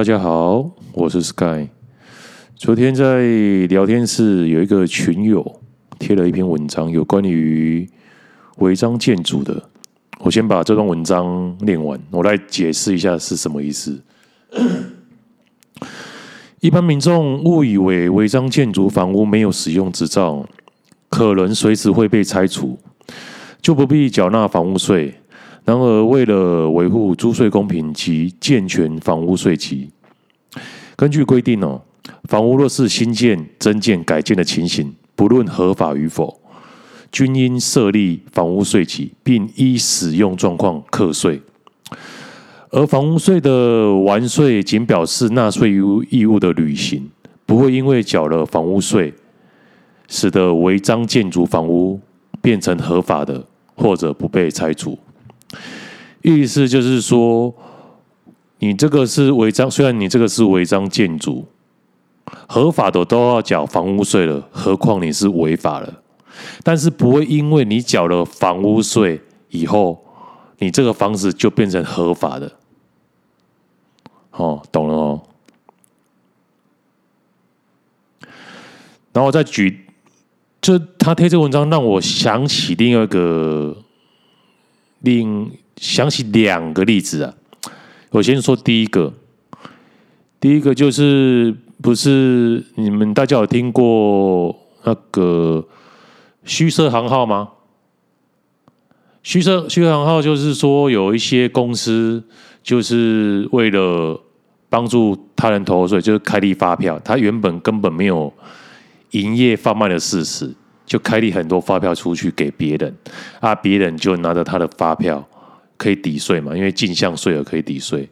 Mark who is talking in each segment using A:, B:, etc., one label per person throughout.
A: 大家好，我是 Sky。昨天在聊天室有一个群友贴了一篇文章，有关于违章建筑的。我先把这段文章念完，我来解释一下是什么意思。一般民众误以为违章建筑房屋没有使用执照，可能随时会被拆除，就不必缴纳房屋税。然而，为了维护租税公平及健全房屋税期，根据规定哦，房屋若是新建、增建、改建的情形，不论合法与否，均应设立房屋税期，并依使用状况课税。而房屋税的完税，仅表示纳税义务的履行，不会因为缴了房屋税，使得违章建筑房屋变成合法的，或者不被拆除。意思就是说，你这个是违章，虽然你这个是违章建筑，合法的都要缴房屋税了，何况你是违法了？但是不会因为你缴了房屋税以后，你这个房子就变成合法的。哦，懂了哦。然后再举，就他贴这个文章，让我想起另一个。另想起两个例子啊，我先说第一个，第一个就是不是你们大家有听过那个虚设行号吗？虚设虚设行号就是说有一些公司就是为了帮助他人逃税，就是开立发票，他原本根本没有营业贩卖的事实。就开立很多发票出去给别人，啊，别人就拿着他的发票可以抵税嘛，因为进项税额可以抵税。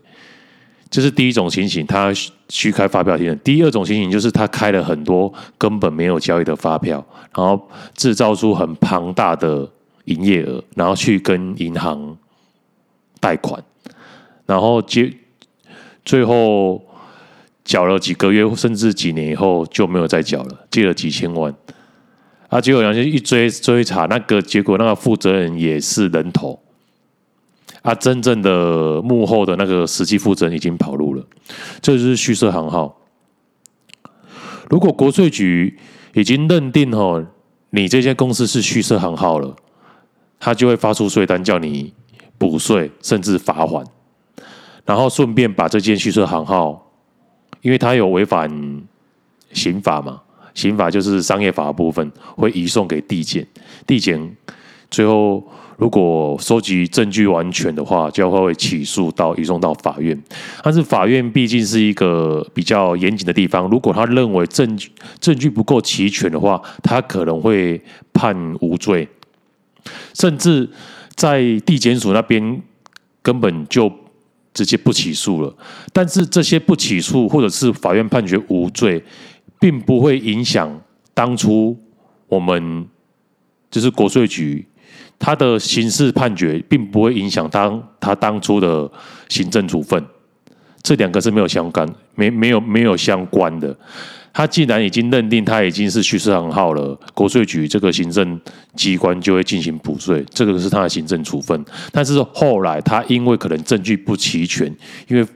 A: 这是第一种情形，他虚开发票。第二种情形就是他开了很多根本没有交易的发票，然后制造出很庞大的营业额，然后去跟银行贷款，然后接最后缴了几个月甚至几年以后就没有再缴了，借了几千万。啊！结果人家一追追查，那个结果那个负责人也是人头，啊，真正的幕后的那个实际负责人已经跑路了，这就是虚设行号。如果国税局已经认定哦，你这间公司是虚设行号了，他就会发出税单叫你补税，甚至罚款，然后顺便把这间虚设行号，因为他有违反刑法嘛。刑法就是商业法的部分，会移送给地检，地检最后如果收集证据完全的话，就会起诉到移送到法院。但是法院毕竟是一个比较严谨的地方，如果他认为证据证据不够齐全的话，他可能会判无罪，甚至在地检署那边根本就直接不起诉了。但是这些不起诉，或者是法院判决无罪。并不会影响当初我们就是国税局他的刑事判决，并不会影响当他当初的行政处分，这两个是没有相干、没没有没有相关的。他既然已经认定他已经是虚设行号了，国税局这个行政机关就会进行补税，这个是他的行政处分。但是后来他因为可能证据不齐全，因为。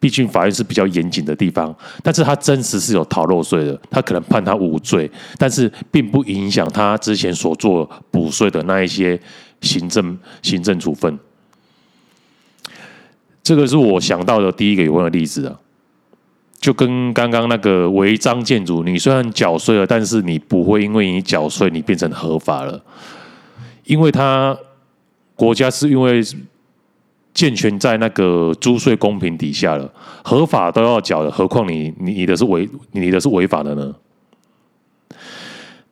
A: 毕竟法院是比较严谨的地方，但是他真实是有逃漏税的，他可能判他无罪，但是并不影响他之前所做补税的那一些行政行政处分。这个是我想到的第一个有关的例子啊，就跟刚刚那个违章建筑，你虽然缴税了，但是你不会因为你缴税你变成合法了，因为他国家是因为。健全在那个租税公平底下了，合法都要缴的，何况你你你的是违你的是违法的呢？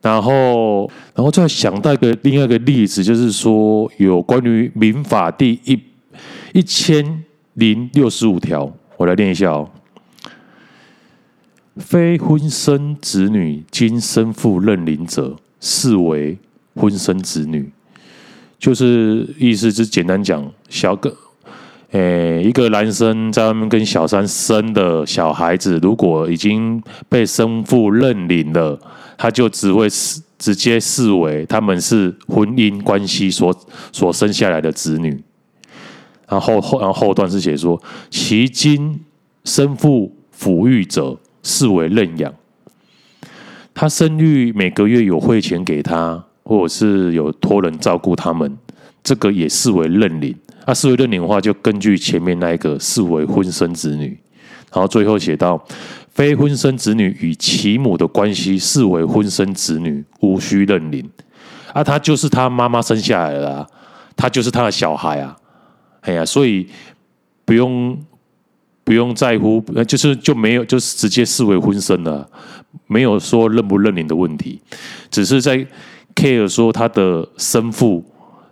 A: 然后，然后再想到一个另外一个例子，就是说有关于民法第一一千零六十五条，我来念一下哦。非婚生子女经生父认领者，视为婚生子女，就是意思是简单讲，小个。诶，一个男生在外面跟小三生的小孩子，如果已经被生父认领了，他就只会视直接视为他们是婚姻关系所所生下来的子女。然后后然后后段是写说，其经生父抚育者视为认养。他生育每个月有汇钱给他，或者是有托人照顾他们，这个也视为认领。那视为认领的话，就根据前面那一个视为婚生子女。然后最后写到，非婚生子女与其母的关系视为婚生子女，无需认领。啊，他就是他妈妈生下来的啊，他就是他的小孩啊。哎呀，所以不用不用在乎，就是就没有，就是直接视为婚生了，没有说认不认领的问题，只是在 care 说他的生父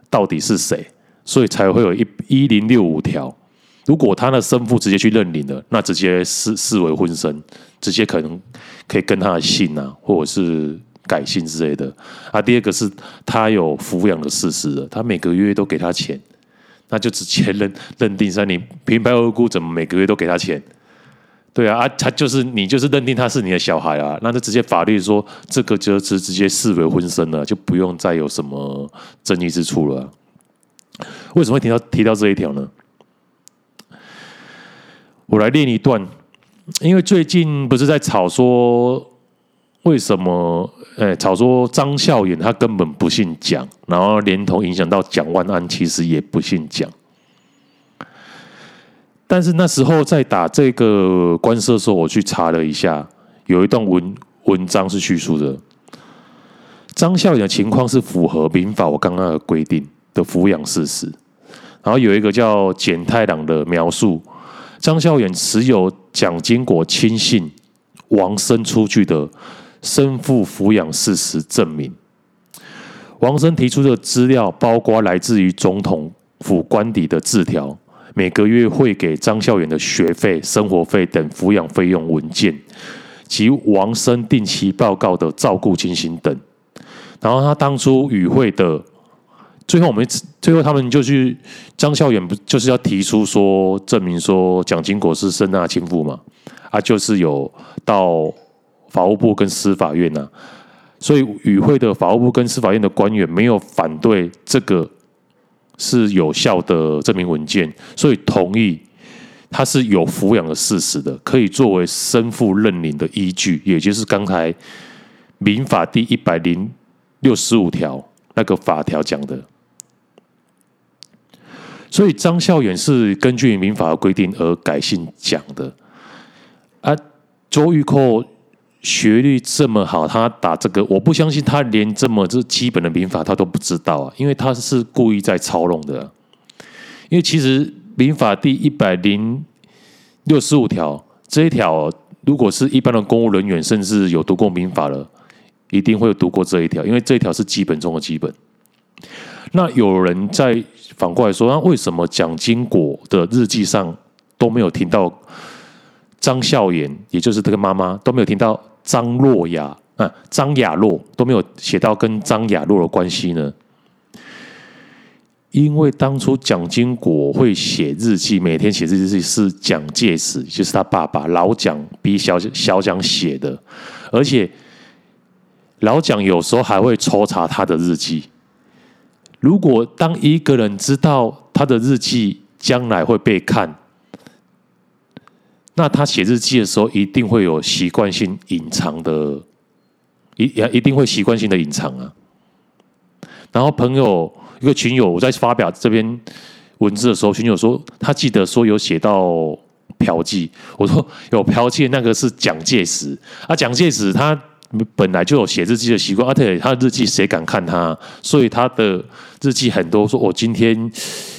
A: 到底是谁，所以才会有一一零六五条。如果他的生父直接去认领了，那直接视视为婚生，直接可能可以跟他的姓啊，或者是改姓之类的。啊，第二个是他有抚养的事实，他每个月都给他钱。那就直接认 认定说，你平白无故怎么每个月都给他钱？对啊，啊，他就是你就是认定他是你的小孩啊，那就直接法律说这个就直直接视为婚生了，就不用再有什么争议之处了。为什么会提到提到这一条呢？我来念一段，因为最近不是在吵说。为什么？诶，吵说张孝远他根本不姓蒋，然后连同影响到蒋万安，其实也不姓蒋。但是那时候在打这个官司的时候，我去查了一下，有一段文文章是叙述的张孝远的情况是符合民法我刚刚的规定的抚养事实。然后有一个叫简太郎的描述，张孝远持有蒋经国亲信王生出具的。生父抚养事实证明，王生提出的资料包括来自于总统府官邸的字条，每个月会给张孝远的学费、生活费等抚养费用文件，及王生定期报告的照顾情形等。然后他当初与会的，最后我们最后他们就去张孝远不就是要提出说证明说蒋经国是生他亲父嘛？啊，就是有到。法务部跟司法院呐、所以与会的法务部跟司法院的官员没有反对这个是有效的证明文件，所以同意他是有抚养的事实的，可以作为生父认领的依据，也就是刚才民法第一百零六十五条那个法条讲的。所以张孝远是根据民法的规定而改姓蒋的，啊，周玉蔻。学历这么好，他打这个，我不相信他连这么这基本的民法他都不知道啊，因为他是故意在操弄的。因为其实民法第一百零六十五条这一条，如果是一般的公务人员，甚至有读过民法了，一定会有读过这一条，因为这一条是基本中的基本。那有人在反过来说，那为什么蒋经国的日记上都没有听到张孝远，也就是这个妈妈都没有听到？张若雅啊，张雅若都没有写到跟张雅若的关系呢，因为当初蒋经国会写日记，每天写日记是蒋介石，就是他爸爸老蒋逼小小蒋写的，而且老蒋有时候还会抽查他的日记。如果当一个人知道他的日记将来会被看。那他写日记的时候，一定会有习惯性隐藏的，一也一定会习惯性的隐藏啊。然后朋友一个群友，我在发表这篇文字的时候，群友说他记得说有写到嫖妓，我说有嫖妓，那个是蒋介石啊，蒋介石他本来就有写日记的习惯，而且他的日记谁敢看他？所以他的日记很多说，我今天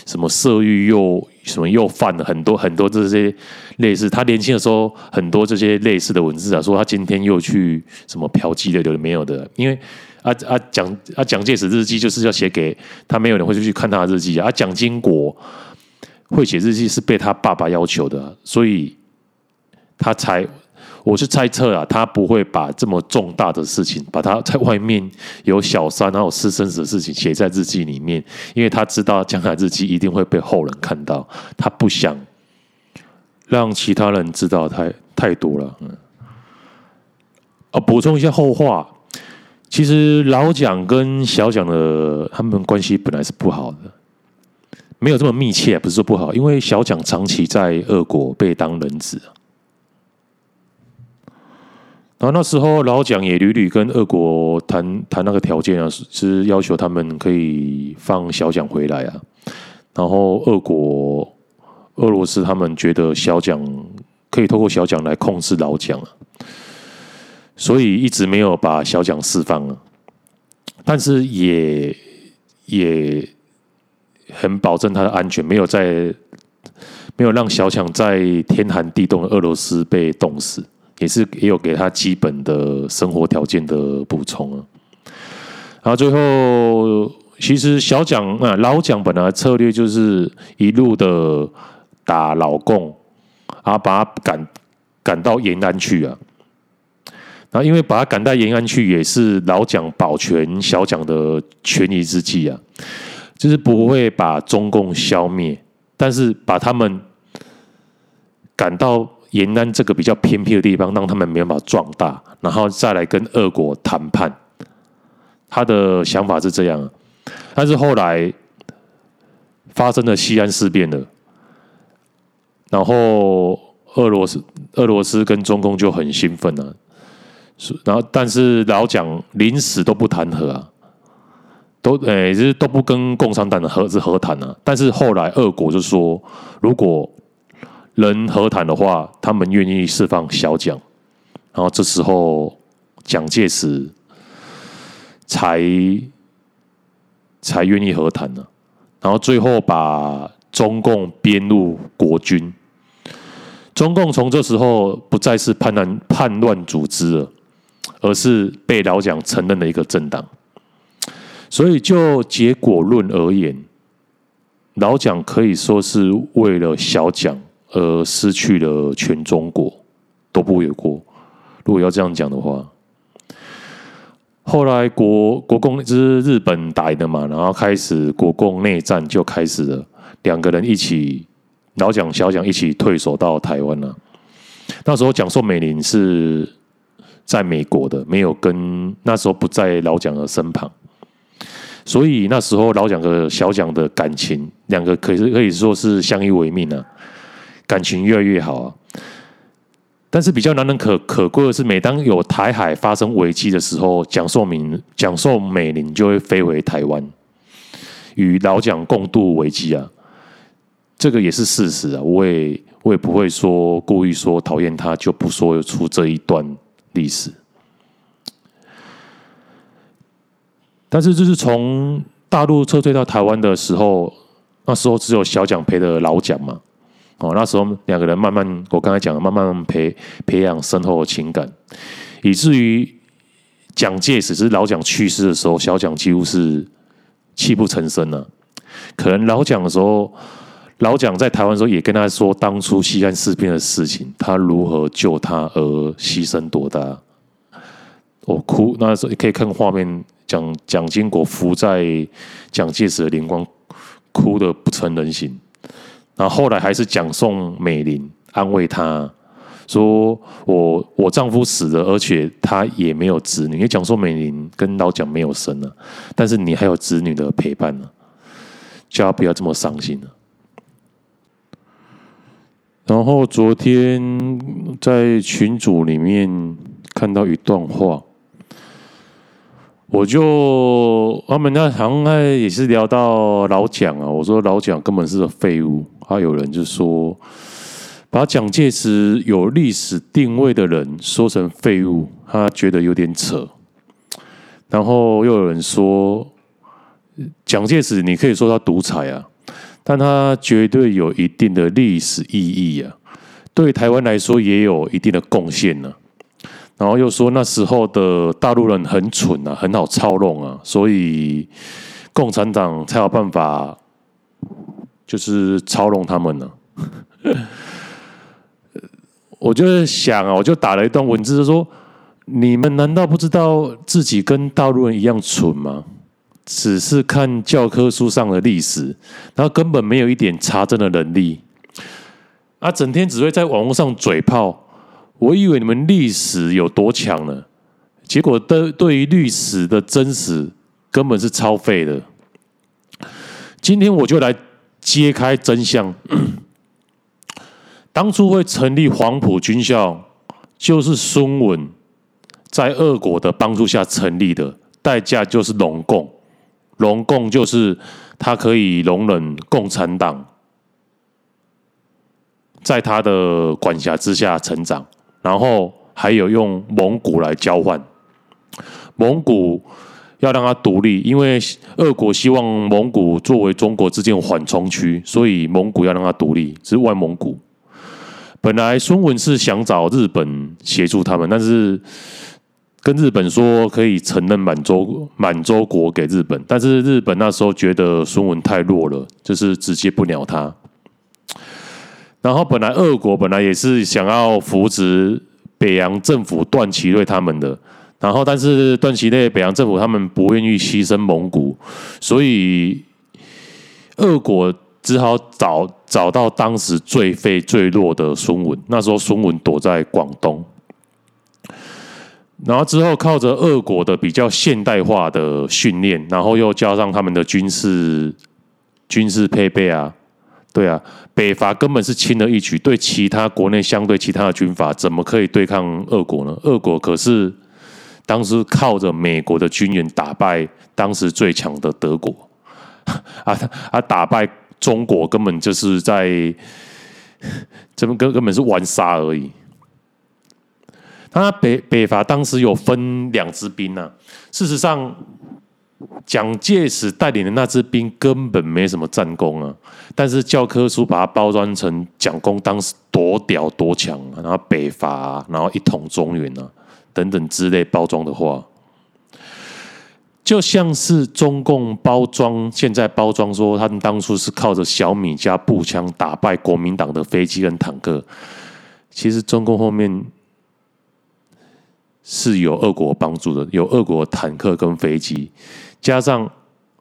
A: 什么色欲又。什么又犯了很多很多这些类似他年轻的时候很多这些类似的文字啊，说他今天又去什么嫖妓的，有的没有的。因为啊啊蒋啊蒋介石日记就是要写给他，没有人会去看他的日记啊。蒋经国会写日记是被他爸爸要求的，所以他才。我是猜测啊，他不会把这么重大的事情，把他在外面有小三然后私生子的事情写在日记里面，因为他知道将来日记一定会被后人看到，他不想让其他人知道太太多了。嗯，啊，补充一下后话，其实老蒋跟小蒋的他们关系本来是不好的，没有这么密切，不是说不好，因为小蒋长期在俄国被当人质。然后那时候老蒋也屡屡跟俄国谈谈那个条件啊，是要求他们可以放小蒋回来啊。然后俄国、俄罗斯他们觉得小蒋可以透过小蒋来控制老蒋啊，所以一直没有把小蒋释放啊。但是也也很保证他的安全，没有在没有让小蒋在天寒地冻的俄罗斯被冻死，也是也有给他基本的生活条件的补充啊。然后最后，其实小蒋啊，老蒋本来策略就是一路的打老共，啊把他赶赶到延安去啊。然后，因为把他赶到延安去，也是老蒋保全小蒋的权宜之计啊，就是不会把中共消灭，但是把他们赶到延安这个比较偏僻的地方，让他们没办法壮大，然后再来跟俄国谈判。他的想法是这样，但是后来发生了西安事变了，然后俄罗斯、俄罗斯跟中共就很兴奋了。然后，但是老蒋临死都不谈和啊，都诶，就是都不跟共产党的和是和谈啊。但是后来俄国就说，如果人和谈的话，他们愿意释放小蒋。然后这时候蒋介石才才愿意和谈呢。然后最后把中共编入国军，中共从这时候不再是叛乱叛乱组织了。而是被老蒋承认的一个政党，所以就结果论而言，老蒋可以说是为了小蒋而失去了全中国都不为过。如果要这样讲的话，后来国国共就是日本打赢了嘛，然后开始国共内战就开始了，两个人一起老蒋小蒋一起退守到台湾了。那时候蒋宋美龄是。在美国的没有跟那时候不在老蒋的身旁，所以那时候老蒋和小蒋的感情，两个可以可以说是相依为命啊，感情越来越好啊。但是比较难能可可贵的是，每当有台海发生危机的时候，蒋宋明蒋宋美玲就会飞回台湾，与老蒋共度危机啊。这个也是事实啊，我也我也不会说故意说讨厌他就不说出这一段。历史，但是就是从大陆撤退到台湾的时候，那时候只有小蒋陪着老蒋嘛。哦，那时候两个人慢慢，我刚才讲，慢慢培培养深厚的情感，以至于蒋介石是老蒋去世的时候，小蒋几乎是泣不成声了。可能老蒋的时候。老蒋在台湾时候也跟他说，当初西安事变的事情，他如何救他而牺牲多大。我哭，那时候你可以看画面，蒋蒋经国伏在蒋介石的灵光，哭得不成人形。然后后来还是蒋宋美龄安慰她说：“我我丈夫死了，而且他也没有子女，因为蒋宋美龄跟老蒋没有生了，但是你还有子女的陪伴呢，叫她不要这么伤心了。”然后昨天在群组里面看到一段话，我就他们那好像也是聊到老蒋啊，我说老蒋根本是个废物，还有人就说把蒋介石有历史定位的人说成废物，他觉得有点扯。然后又有人说蒋介石，你可以说他独裁啊。但他绝对有一定的历史意义啊，对台湾来说也有一定的贡献呢。然后又说那时候的大陆人很蠢啊，很好操弄啊，所以共产党才有办法就是操弄他们呢。我就想啊，我就打了一段文字，就说：你们难道不知道自己跟大陆人一样蠢吗？只是看教科书上的历史，然后根本没有一点查证的能力，啊，整天只会在网络上嘴炮。我以为你们历史有多强呢？结果对对于历史的真实，根本是超废的。今天我就来揭开真相。当初会成立黄埔军校，就是孙文在俄国的帮助下成立的，代价就是容共。容共就是他可以容忍共产党在他的管辖之下成长，然后还有用蒙古来交换。蒙古要让他独立，因为俄国希望蒙古作为中国之间缓冲区，所以蒙古要让他独立，是外蒙古。本来孙文是想找日本协助他们，但是跟日本说可以承认满洲满洲国给日本，但是日本那时候觉得孙文太弱了，就是直接不鸟他。然后本来俄国本来也是想要扶植北洋政府段祺瑞他们的，然后但是段祺瑞北洋政府他们不愿意牺牲蒙古，所以俄国。只好找找到当时最废最弱的孙文，那时候孙文躲在广东，然后之后靠着俄国的比较现代化的训练，然后又加上他们的军事军事配备啊，对啊，北伐根本是轻而易举，对其他国内相对其他的军阀，怎么可以对抗俄国呢？俄国可是当时靠着美国的军援打败当时最强的德国，啊啊打败。中国根本就是在，这根根本是玩沙而已。他北北伐当时有分两支兵呢、事实上，蒋介石带领的那支兵根本没什么战功啊。但是教科书把它包装成蒋公当时多屌多强啊，然后北伐、然后一统中原啊等等之类包装的话。就像是中共包装，现在包装说他们当初是靠着小米加步枪打败国民党的飞机跟坦克，其实中共后面是有俄国帮助的，有俄国坦克跟飞机，加上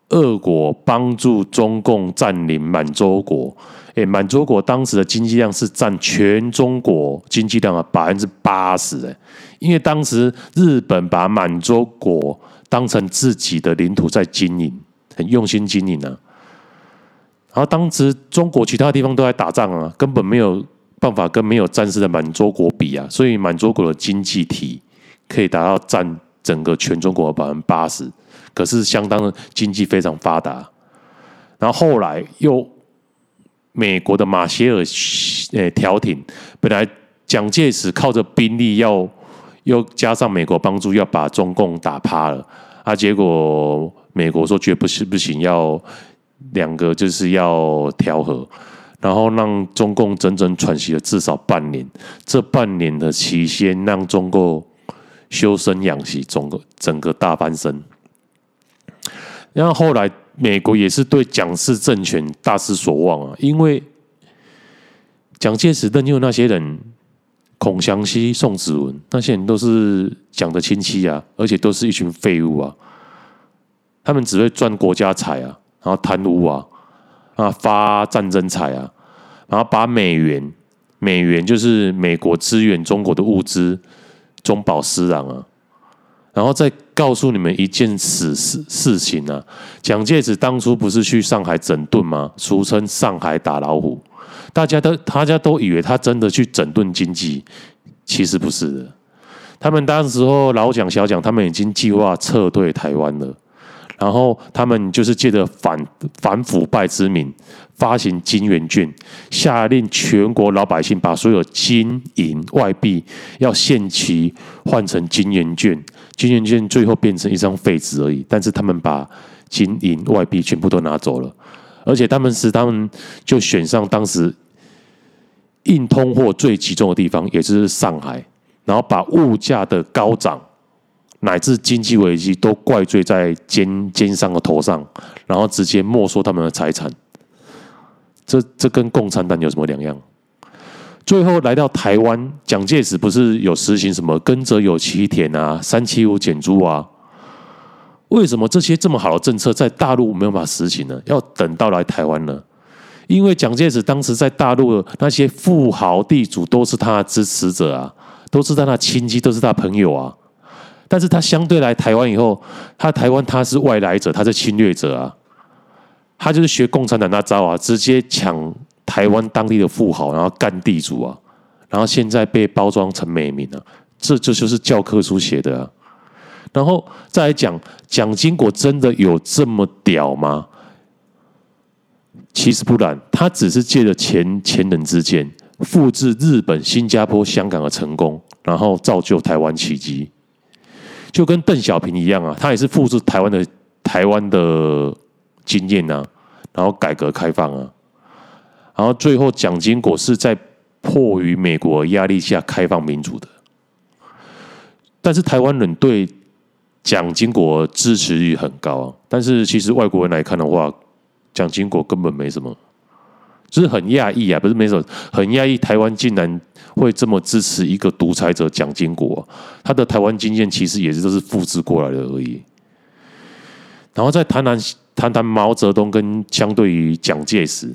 A: 俄国帮助中共占领满洲国，诶，满洲国当时的经济量是占全中国经济量的百分之八十，诶，因为当时日本把满洲国。当成自己的领土在经营，很用心经营啊。然后当时中国其他地方都在打仗啊，根本没有办法跟没有战事的满洲国比啊。所以满洲国的经济体可以达到占整个全中国的百分之八十，可是相当的经济非常发达。然后后来又美国的马歇尔诶调停，本来蒋介石靠着兵力要。又加上美国帮助，要把中共打趴了啊！结果美国说绝不是不行，要两个就是要调和，然后让中共整整喘息了至少半年。这半年的期间，让中共休生养息，整个整个大翻身。然后后来美国也是对蒋氏政权大失所望啊，因为蒋介石任用那些人。孔祥熙、宋子文那些人都是蒋的亲戚啊，而且都是一群废物啊。他们只会赚国家财啊，然后贪污啊，啊发战争财啊，然后把美元，美元就是美国支援中国的物资，中饱私囊啊。然后再告诉你们一件事事事情啊，蒋介石当初不是去上海整顿吗？俗称上海打老虎。大家都，大家都以为他真的去整顿经济，其实不是的。他们当时候老蒋、小蒋，他们已经计划撤退台湾了。然后他们就是借着反反腐败之名，发行金圆券，下令全国老百姓把所有金银外币要限期换成金圆券。金圆券最后变成一张废纸而已。但是他们把金银外币全部都拿走了，而且他们是他们就选上当时。硬通货最集中的地方，也就是上海，然后把物价的高涨乃至经济危机都怪罪在奸奸商的头上，然后直接没收他们的财产。这这跟共产党有什么两样？最后来到台湾，蒋介石不是有实行什么耕者有其田啊、三七五减租啊？为什么这些这么好的政策在大陆没有办法实行呢？要等到来台湾呢？因为蒋介石当时在大陆的那些富豪地主都是他的支持者啊，都是他的亲戚，都是他朋友啊。但是他相对来台湾以后，他台湾他是外来者，他是侵略者啊。他就是学共产党那招啊，直接抢台湾当地的富豪，然后干地主啊。然后现在被包装成美名啊，这这就是教科书写的啊。然后再来讲，蒋经国真的有这么屌吗？其实不然，他只是借着前前人之鉴，复制日本、新加坡、香港的成功，然后造就台湾奇迹。就跟邓小平一样啊，他也是复制台湾的台湾的经验啊，然后改革开放啊，然后最后蒋经国是在迫于美国压力下开放民主的。但是台湾人对蒋经国支持率很高啊，但是其实外国人来看的话，蒋经国根本没什么，就是很讶异啊，不是没什么，很讶异台湾竟然会这么支持一个独裁者蒋经国，他的台湾经验其实也是都是复制过来的而已。然后再谈谈谈谈毛泽东跟相对于蒋介石，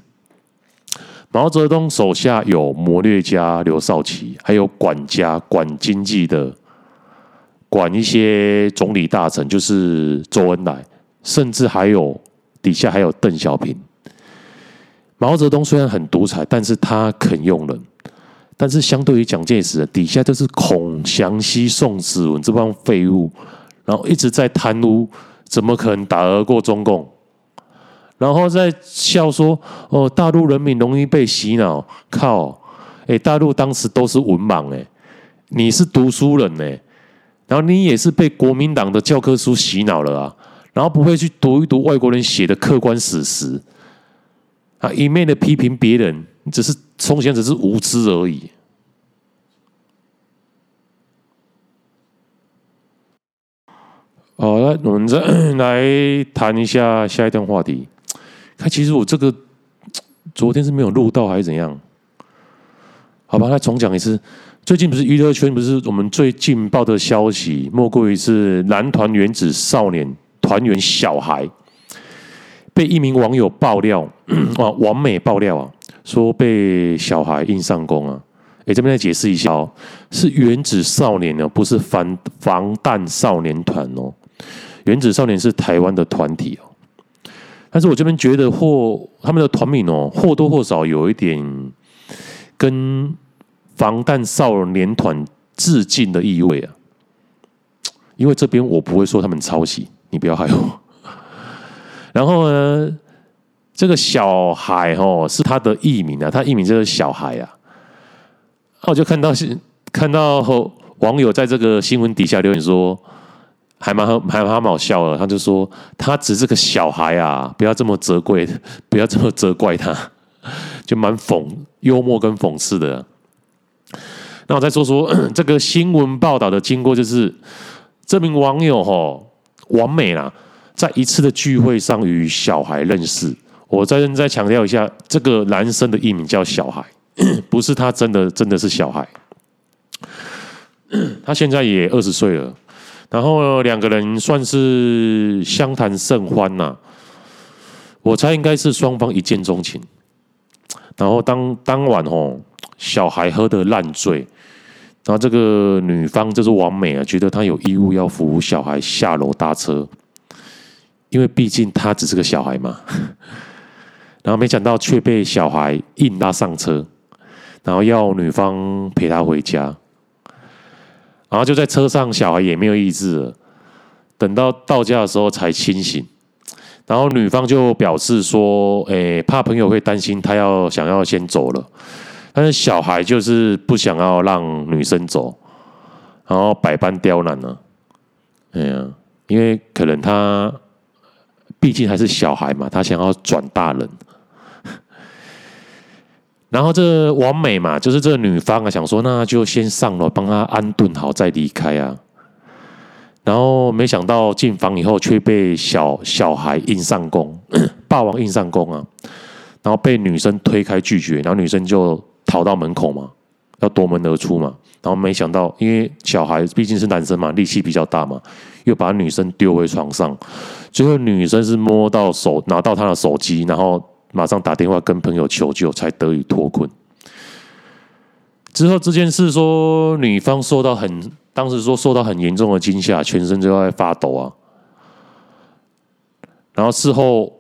A: 毛泽东手下有谋略家刘少奇，还有管家管经济的。管一些总理大臣，就是周恩来，甚至还有底下还有邓小平。毛泽东虽然很独裁，但是他肯用人。但是相对于蒋介石，底下就是孔祥熙、宋子文这帮废物，然后一直在贪污，怎么可能打得过中共？然后在笑说：“哦，大陆人民容易被洗脑。”靠！哎，大陆当时都是文盲哎，你是读书人哎。然后你也是被国民党的教科书洗脑了啊，然后不会去读一读外国人写的客观史实，啊，一昧的批评别人，只是从前只是无知而已。好，来，我们再 来谈一下下一段话题。看，其实我这个 昨天是没有录到还是怎样？好吧，来重讲一次。最近不是娱乐圈不是我们最劲爆的消息，莫过于是男团原子少年团员小孩被一名网友爆料啊，网美爆料啊，说被小孩硬上弓啊。哎，这边再解释一下哦，是原子少年呢，不是防防弹少年团哦。原子少年是台湾的团体哦，但是我这边觉得或他们的团名哦，或多或少有一点跟。防弹少年团致敬的意味啊，因为这边我不会说他们抄袭，你不要害我。然后呢，这个小孩哦是他的艺名啊，他艺名就是小孩啊。我就看到是看到网友在这个新闻底下留言说，还蛮还蛮好笑的。他就说他只是个小孩啊，不要这么责怪，不要这么责怪他，就蛮讽幽默跟讽刺的。那我再说说 这个新闻报道的经过，就是这名网友哈，完美啦，在一次的聚会上与小孩认识。我再再强调一下，这个男生的艺名叫小孩，不是他真的真的是小孩。他现在也二十岁了，然后两个人算是相谈甚欢呐。我猜应该是双方一见钟情。然后当当晚哦。小孩喝得烂醉，然后这个女方就是王美啊，觉得她有义务要扶小孩下楼搭车，因为毕竟他只是个小孩嘛。然后没想到却被小孩硬拉上车，然后要女方陪他回家。然后就在车上，小孩也没有意志了，等到到家的时候才清醒。然后女方就表示说：“诶，怕朋友会担心，她要想要先走了。”但是小孩就是不想要让女生走，然后百般刁难呢。哎呀，因为可能他毕竟还是小孩嘛，他想要转大人。然后这完美嘛，就是这个女方啊，想说那就先上楼帮他安顿好再离开啊。然后没想到进房以后却被小小孩硬上弓，霸王硬上弓啊。然后被女生推开拒绝，然后女生就。逃到门口嘛，要夺门而出嘛，然后没想到，因为小孩毕竟是男生嘛，力气比较大嘛，又把女生丢回床上。最后女生是摸到手，拿到他的手机，然后马上打电话跟朋友求救，才得以脱困。之后这件事说，女方受到很，当时说受到很严重的惊吓，全身就在发抖啊。然后事后。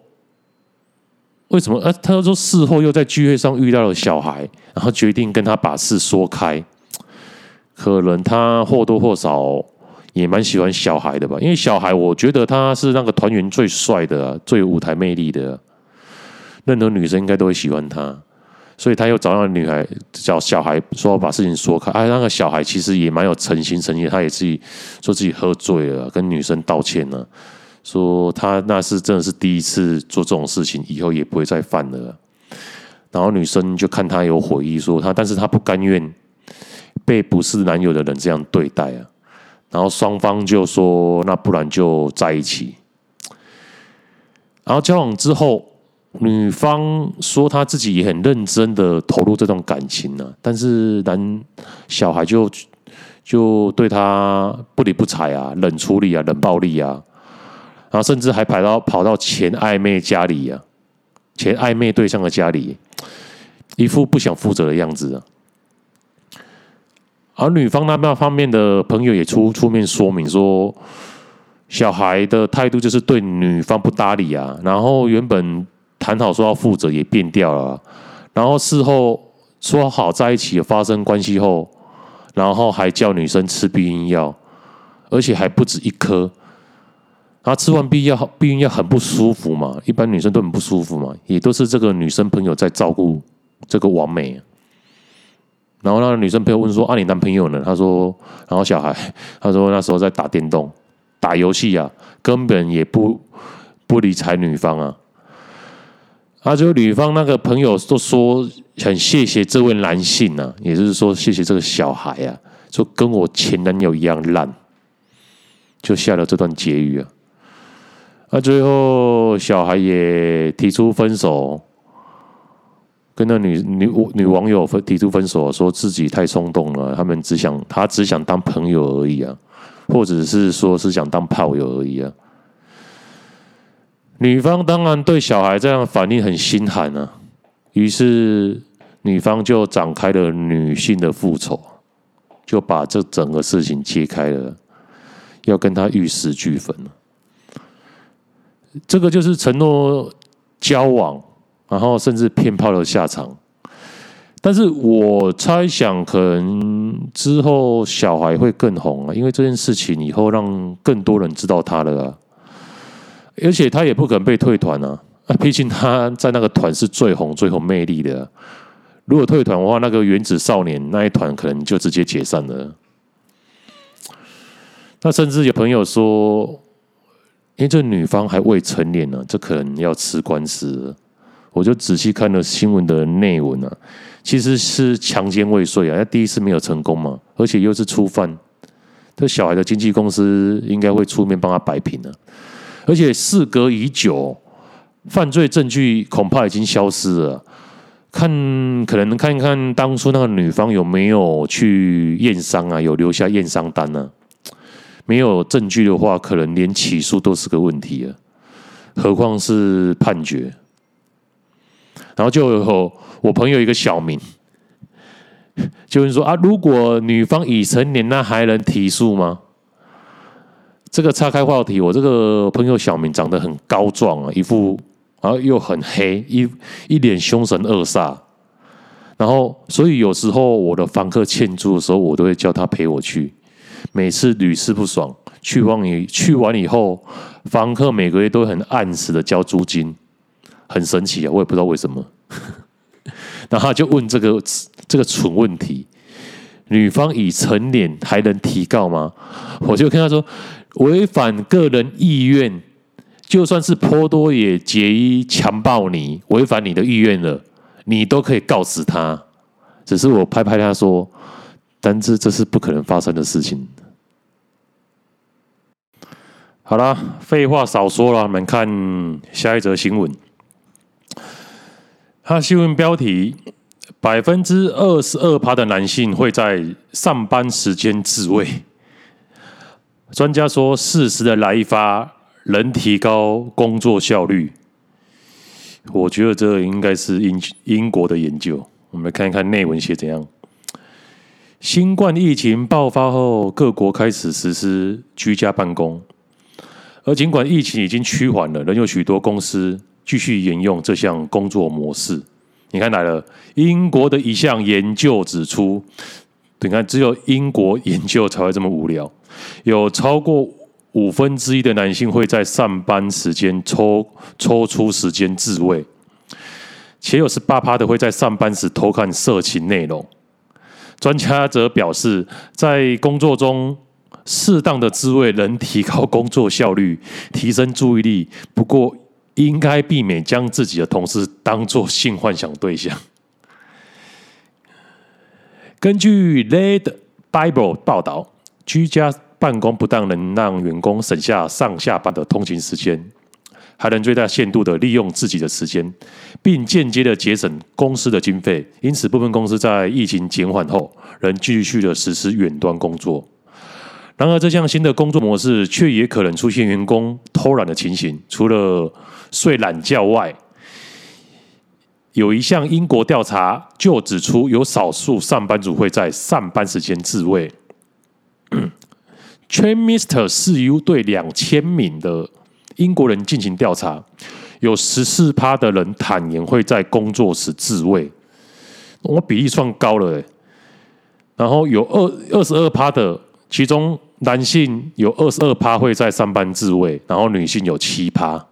A: 为什么？呃，他说事后又在聚会上遇到了小孩，然后决定跟他把事说开。可能他或多或少也蛮喜欢小孩的吧，因为小孩我觉得他是那个团员最帅的，最有舞台魅力的啊，任何女生应该都会喜欢他，所以他又找那个女孩找小孩说把事情说开，哎，那个小孩其实也蛮有诚心诚意，他也自己说自己喝醉了，跟女生道歉了，说他那是真的是第一次做这种事情，以后也不会再犯了。然后女生就看他有悔意，说他，但是他不甘愿。被不是男友的人这样对待啊，然后双方就说，那不然就在一起。然后交往之后，女方说她自己也很认真的投入这段感情呢，但是男小孩就就对她不理不睬啊，冷处理啊，冷暴力啊，然后甚至还跑到跑到前暧昧家里啊，前暧昧对象的家里，一副不想负责的样子啊。而女方那边方面的朋友也出出面说明说，小孩的态度就是对女方不搭理啊，然后原本谈好说要负责也变掉了，然后事后说好在一起发生关系后，然后还叫女生吃避孕药，而且还不止一颗，啊吃完避孕药避孕药很不舒服嘛，一般女生都很不舒服嘛，也都是这个女生朋友在照顾这个网美。然后那个女生朋友问说：“啊，你男朋友呢？”他说：“然后小孩，他说那时候在打电动、打游戏啊，根本也不不理睬女方啊。”啊，就女方那个朋友都说很谢谢这位男性啊，也就是说谢谢这个小孩啊，说跟我前男友一样烂，就下了这段结语啊。啊，最后小孩也提出分手。跟那女女女网友分提出分手，说自己太冲动了，他们只想他只想当朋友而已啊，或者是说是想当炮友而已啊。女方当然对小孩这样反应很心寒啊，于是女方就展开了女性的复仇，就把这整个事情揭开了，要跟他玉石俱焚。这个就是承诺交往。然后甚至骗炮的下场，但是我猜想可能之后小孩会更红啊，因为这件事情以后让更多人知道他了啊，而且他也不可能被退团啊，毕竟他在那个团是最红、最有魅力的。如果退团的话，那个原子少年那一团可能就直接解散了。那甚至有朋友说，因为这女方还未成年呢，这可能要吃官司。我就仔细看了新闻的内文啊，其实是强奸未遂啊，那第一次没有成功嘛，而且又是初犯，这小孩的经纪公司应该会出面帮他摆平了，而且事隔已久，犯罪证据恐怕已经消失了，看可能看一看当初那个女方有没有去验伤啊，有留下验伤单呢？没有证据的话，可能连起诉都是个问题啊，何况是判决。然后就有我朋友一个小明，就问说啊，如果女方已成年，那还能提诉吗？这个岔开话题，我这个朋友小明长得很高壮啊，一副然后又很黑，一一脸凶神恶煞。然后，所以有时候我的房客欠租的时候，我都会叫他陪我去。每次屡试不爽，去完以去完以后，房客每个月都很按时的交租金。很神奇啊，我也不知道为什么。然后他就问这个这个蠢问题：女方已成年还能提告吗？我就跟他说，违反个人意愿，就算是颇多也结衣强暴你，违反你的意愿了，你都可以告死他。只是我拍拍他说，但是这是不可能发生的事情。好了，废话少说了，我们看下一则新闻。他新闻标题：百分之二十二趴的男性会在上班时间自慰。专家说，适时的来一发能提高工作效率。我觉得这应该是英英国的研究。我们来看一看内文写怎样。新冠疫情爆发后，各国开始实施居家办公，而尽管疫情已经趋缓了，仍有许多公司。继续沿用这项工作模式。你看来了，英国的一项研究指出，你看，只有英国研究才会这么无聊。有超过五分之一的男性会在上班时间抽抽出时间自慰，且有十八趴的会在上班时偷看色情内容。专家则表示，在工作中适当的滋味能提高工作效率、提升注意力，不过应该避免将自己的同事当做性幻想对象。根据《Led Bible》报道，居家办公不但能让员工省下上下班的通勤时间，还能最大限度的利用自己的时间，并间接的节省公司的经费。因此，部分公司在疫情减缓后，仍继续的实施远端工作。然而，这项新的工作模式却也可能出现员工偷懒的情形。除了睡懒觉外，有一项英国调查就指出，有少数上班族会在上班时间自慰。Trainmister 4U 对两千名的英国人进行调查，有十四趴的人坦言会在工作时自慰，我比例算高了欸。然后有二二十二趴的，其中男性有二十二趴会在上班自慰，然后女性有七趴。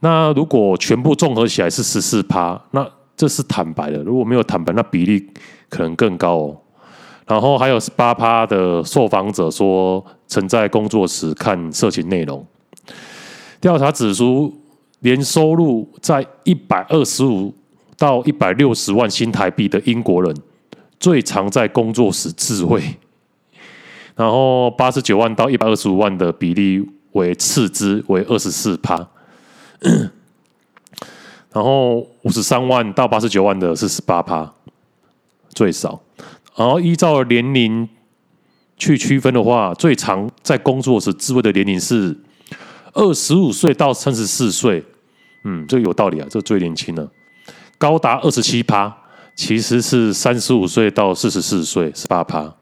A: 那如果全部综合起来是十四趴，那这是坦白的。如果没有坦白，那比例可能更高哦。然后还有十八趴的受访者说曾在工作时看色情内容。调查指出，年收入在一百二十五到一百六十万新台币的英国人，最常在工作时自慰。然后八十九万到一百二十五万的比例为次之，为二十四趴。然后五十三万到八十九万的是十八趴，最少。然后依照年龄去区分的话，最长在工作时自慰的年龄是二十五岁到三十四岁。嗯，这个有道理啊，这最年轻了，高达二十七趴。其实是三十五岁到四十四岁，十八趴。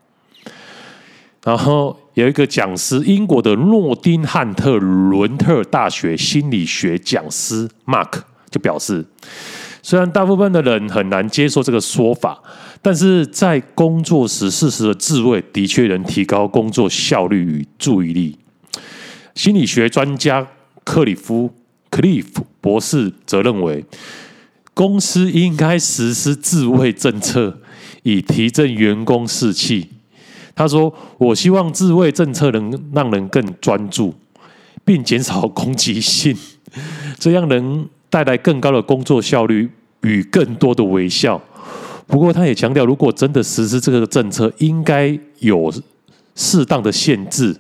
A: 然后有一个讲师，英国的诺丁汉特伦特大学心理学讲师 Mark 就表示，虽然大部分的人很难接受这个说法，但是在工作时适时的自慰的确能提高工作效率与注意力。心理学专家克里夫克利夫博士则认为，公司应该实施自慰政策，以提振员工士气。他说：“我希望自慰政策能让人更专注，并减少攻击性，这样能带来更高的工作效率与更多的微笑。不过，他也强调，如果真的实施这个政策，应该有适当的限制，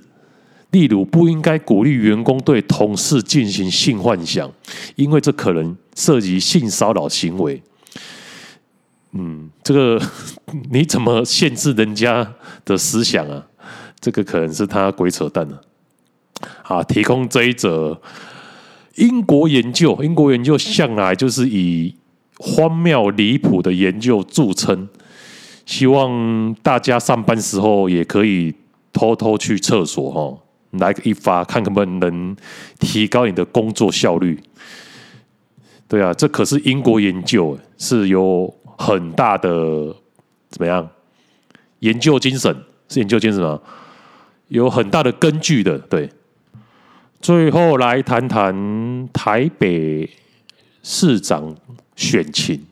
A: 例如不应该鼓励员工对同事进行性幻想，因为这可能涉及性骚扰行为。”嗯，这个 你怎么限制人家的思想啊？这个可能是他鬼扯淡了。好，提供这一则英国研究，英国研究向来就是以荒谬离谱的研究著称。希望大家上班时候也可以偷偷去厕所哦，来一发，看能不能提高你的工作效率。对啊，这可是英国研究，是由。很大的怎么样？研究精神是研究精神吗？有很大的根据的。对，最后来谈谈台北市长选情。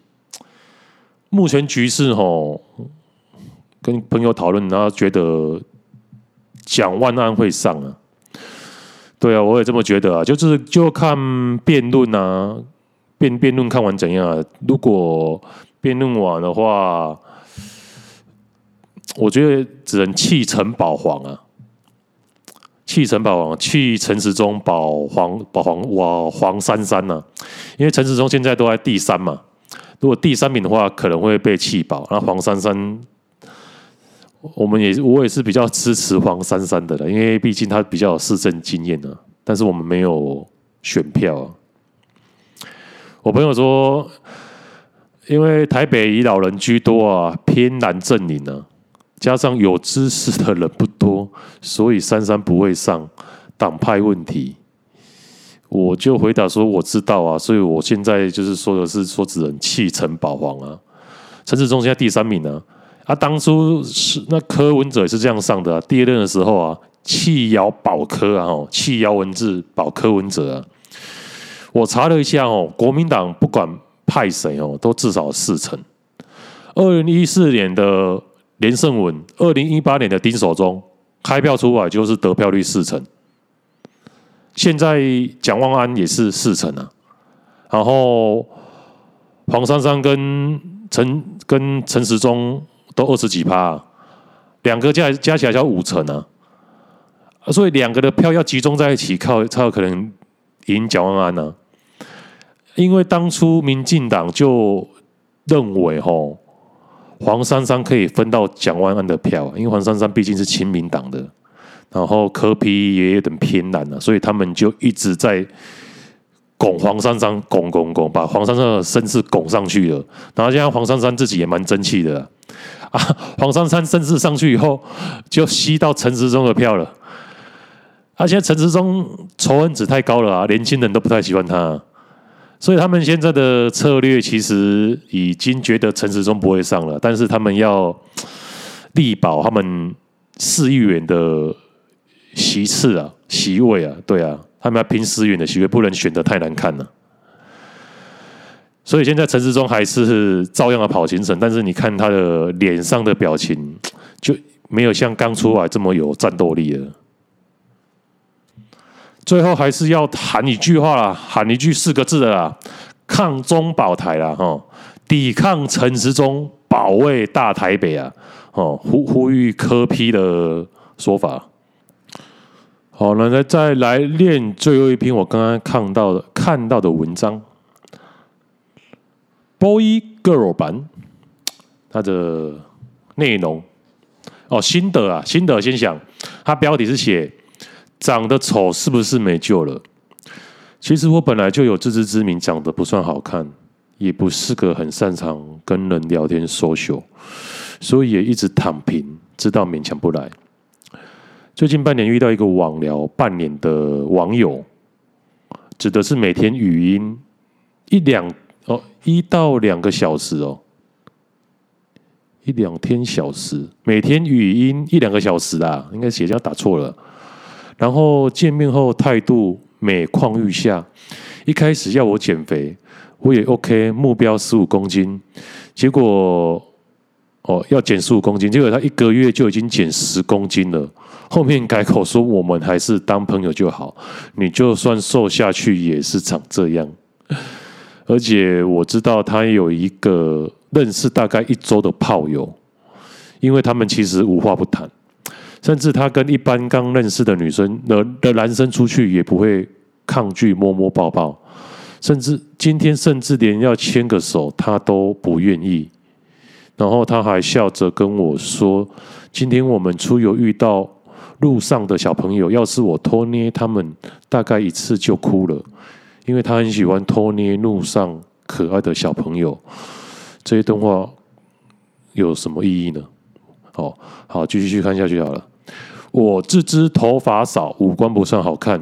A: 目前局势吼，跟朋友讨论，然后觉得蒋万安会上啊。对啊，我也这么觉得啊。就是就看辩论啊，辩辩论看完怎样啊？如果辩论完的话，我觉得只能弃陈保皇啊，弃陈保皇，弃陈时中保黄保黄哇黄珊珊呐？因为陈时中现在都在第三嘛，如果第三名的话，可能会被弃保。那黄珊珊，我们也我也是比较支持黄珊珊的了，因为毕竟他比较有市政经验呢。但是我们没有选票啊。我朋友说。因为台北以老人居多啊，偏南阵营啊，加上有知识的人不多，所以珊珊不会上。党派问题，我就回答说我知道啊，所以我现在就是说的是说只能弃陈保皇啊。陈时中现在第三名呢，啊，当初是那柯文哲也是这样上的啊。第二任的时候啊，弃姚保柯啊，哦，弃姚文智保柯文哲啊。我查了一下哦，国民党不管派谁哦，都至少四成。二零一四年的连胜文，二零一八年的丁守中，开票出来就是得票率四成。现在蒋万安也是四成啊，然后黄珊珊跟陈跟陈时中。都二十几趴，啊，两个加加起来才五成啊，所以两个的票要集中在一起，靠才有可能赢蒋万安呢。因为当初民进党就认为吼黄珊珊可以分到蒋万安的票，因为黄珊珊毕竟是亲民党的，然后柯 P 也有点偏蓝了，所以他们就一直在。拱黄珊珊，拱拱拱，把黄珊珊的声势拱上去了。然后现在黄珊珊自己也蛮争气的啊。黄珊珊声势上去以后，就吸到陈时中的票了。而且陈时中仇恨值太高了啊，年轻人都不太喜欢他。所以他们现在的策略其实已经觉得陈时中不会上了，但是他们要力保他们四亿元的席次啊、席位啊，对啊。他们要拼四亿元的席位，不能选的太难看了。所以现在陈时中还是照样的跑行程，但是你看他的脸上的表情，就没有像刚出来这么有战斗力了。最后还是要喊一句话啦，喊一句四个字的啦：抗中保台啦，哈，抵抗陈时中，保卫大台北啊，哦，呼呼吁柯批的说法。好，那再再来练最后一篇我刚刚看到的看到的文章，Boy Girl 版，它的内容哦，心得啊，心得先想，它标题是写长得丑是不是没救了？其实我本来就有自知之明，长得不算好看，也不是个很擅长跟人聊天 social，所以也一直躺平，直到勉强不来。最近半年遇到一个网聊半年的网友，指的是每天语音一两哦一到两个小时哦，一两天小时，每天语音一两个小时啊，应该写这样打错了。然后见面后态度每况愈下，一开始要我减肥，我也 OK，目标十五公斤，结果哦要减十五公斤，结果他一个月就已经减十公斤了。后面改口说，我们还是当朋友就好，你就算瘦下去也是长这样。而且我知道他有一个认识大概一周的炮友，因为他们其实无话不谈，甚至他跟一般刚认识的女生的的男生出去也不会抗拒摸摸抱抱，甚至今天甚至连要牵个手他都不愿意。然后他还笑着跟我说：“今天我们出游遇到。”路上的小朋友，要是我偷捏他们，大概一次就哭了，因为他很喜欢偷捏路上可爱的小朋友。这一段话有什么意义呢？哦，好，继续去看下去好了。我自知头发少，五官不算好看，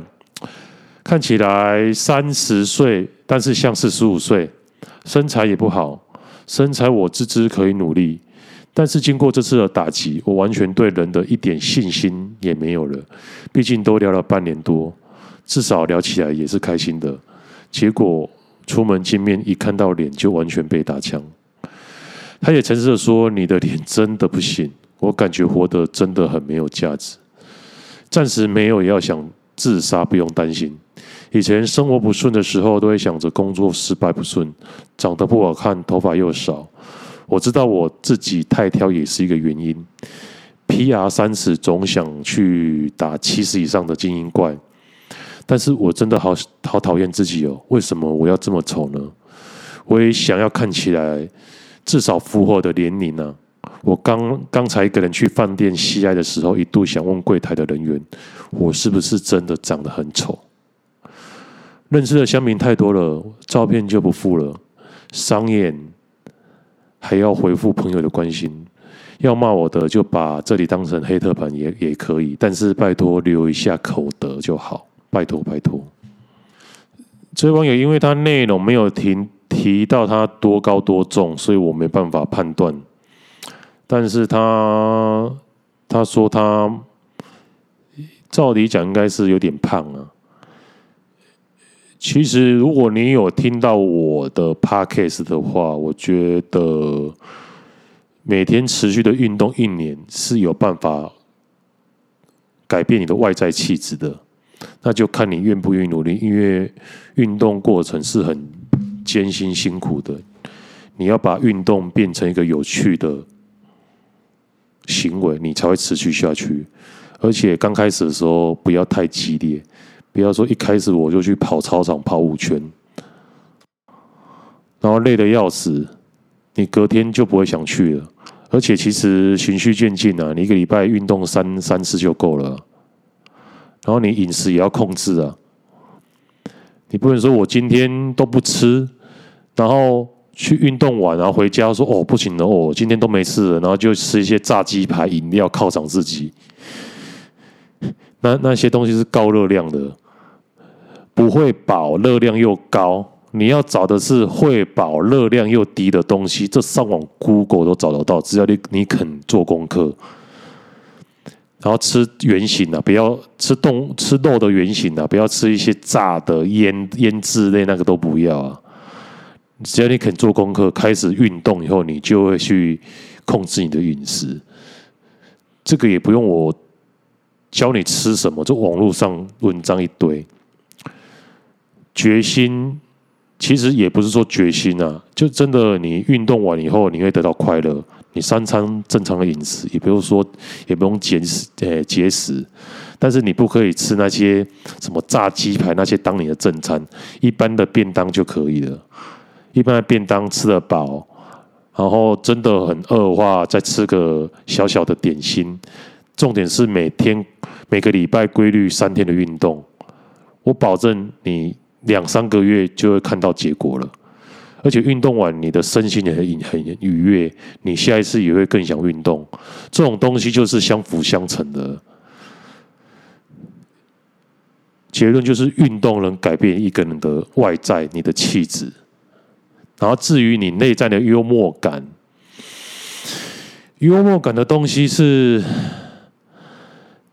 A: 看起来三十岁，但是像四十五岁，身材也不好，身材我自知可以努力。但是经过这次的打击，我完全对人的一点信心也没有了。毕竟都聊了半年多，至少聊起来也是开心的。结果出门见面一看到脸就完全被打枪。他也诚实的说：“你的脸真的不行。”我感觉活得真的很没有价值。暂时没有要想自杀，不用担心。以前生活不顺的时候，都会想着工作失败不顺，长得不好看，头发又少。我知道我自己太挑也是一个原因，PR 三十总想去打七十以上的精英怪，但是我真的好好讨厌自己哦，为什么我要这么丑呢？我也想要看起来至少符合的年龄呢。我刚刚才一个人去饭店西爱的时候，一度想问柜台的人员，我是不是真的长得很丑？认识的乡民太多了，照片就不附了，商演。还要回复朋友的关心，要骂我的就把这里当成黑特版也也可以，但是拜托留一下口德就好，拜托拜托。这位网友因为他内容没有提提到他多高多重，所以我没办法判断但是他他说他照理讲应该是有点胖啊。其实如果你有听到我的 podcast 的话，我觉得每天持续的运动一年是有办法改变你的外在气质的。那就看你愿不愿意努力，因为运动过程是很艰辛辛苦的。你要把运动变成一个有趣的行为，你才会持续下去。而且刚开始的时候不要太激烈，不要说一开始我就去跑操场跑五圈，然后累得要死，你隔天就不会想去了。而且其实循序渐进啊，你一个礼拜运动三三次就够了。然后你饮食也要控制啊，你不能说我今天都不吃，然后。去运动完，然后回家说：“哦，不行了，哦，今天都没吃了。”然后就吃一些炸鸡排、饮料犒赏自己。那那些东西是高热量的，不会饱，热量又高。你要找的是会饱、热量又低的东西，这上网 Google 都找得到，只要你你肯做功课。然后吃原型啊，不要吃动吃肉的原型啊，不要吃一些炸的、腌腌制类那个都不要啊。只要你肯做功课，开始运动以后，你就会去控制你的饮食。这个也不用我教你吃什么，就网络上文章一堆。决心其实也不是说决心啊，就真的你运动完以后，你会得到快乐。你三餐正常的饮食，也不用说，也不用节食，呃，节食。但是你不可以吃那些什么炸鸡排那些当你的正餐，一般的便当就可以了。一般的便当吃得饱，然后真的很饿的话，再吃个小小的点心。重点是每天每个礼拜规律三天的运动，我保证你两三个月就会看到结果了。而且运动完，你的身心也很很愉悦，你下一次也会更想运动。这种东西就是相辅相成的。结论就是，运动能改变一个人的外在，你的气质。然后至于你内在的幽默感，幽默感的东西是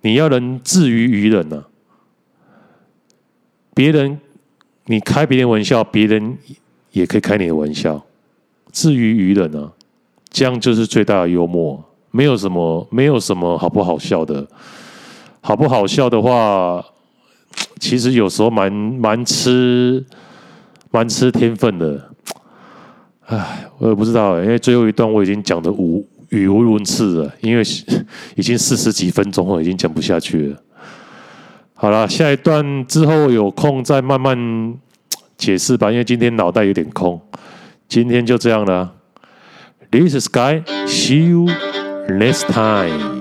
A: 你要能自娱于人啊。别人你开别人玩笑，别人也可以开你的玩笑，自娱于人啊，这样就是最大的幽默。没有什么，没有什么好不好笑的，好不好笑的话，其实有时候蛮蛮吃蛮吃天分的。唉，我也不知道，因为最后一段我已经讲的无语无伦次了，因为已经四十几分钟了，已经讲不下去了。好了，下一段之后有空再慢慢解释吧，因为今天脑袋有点空。今天就这样了，This is Sky，See you next time。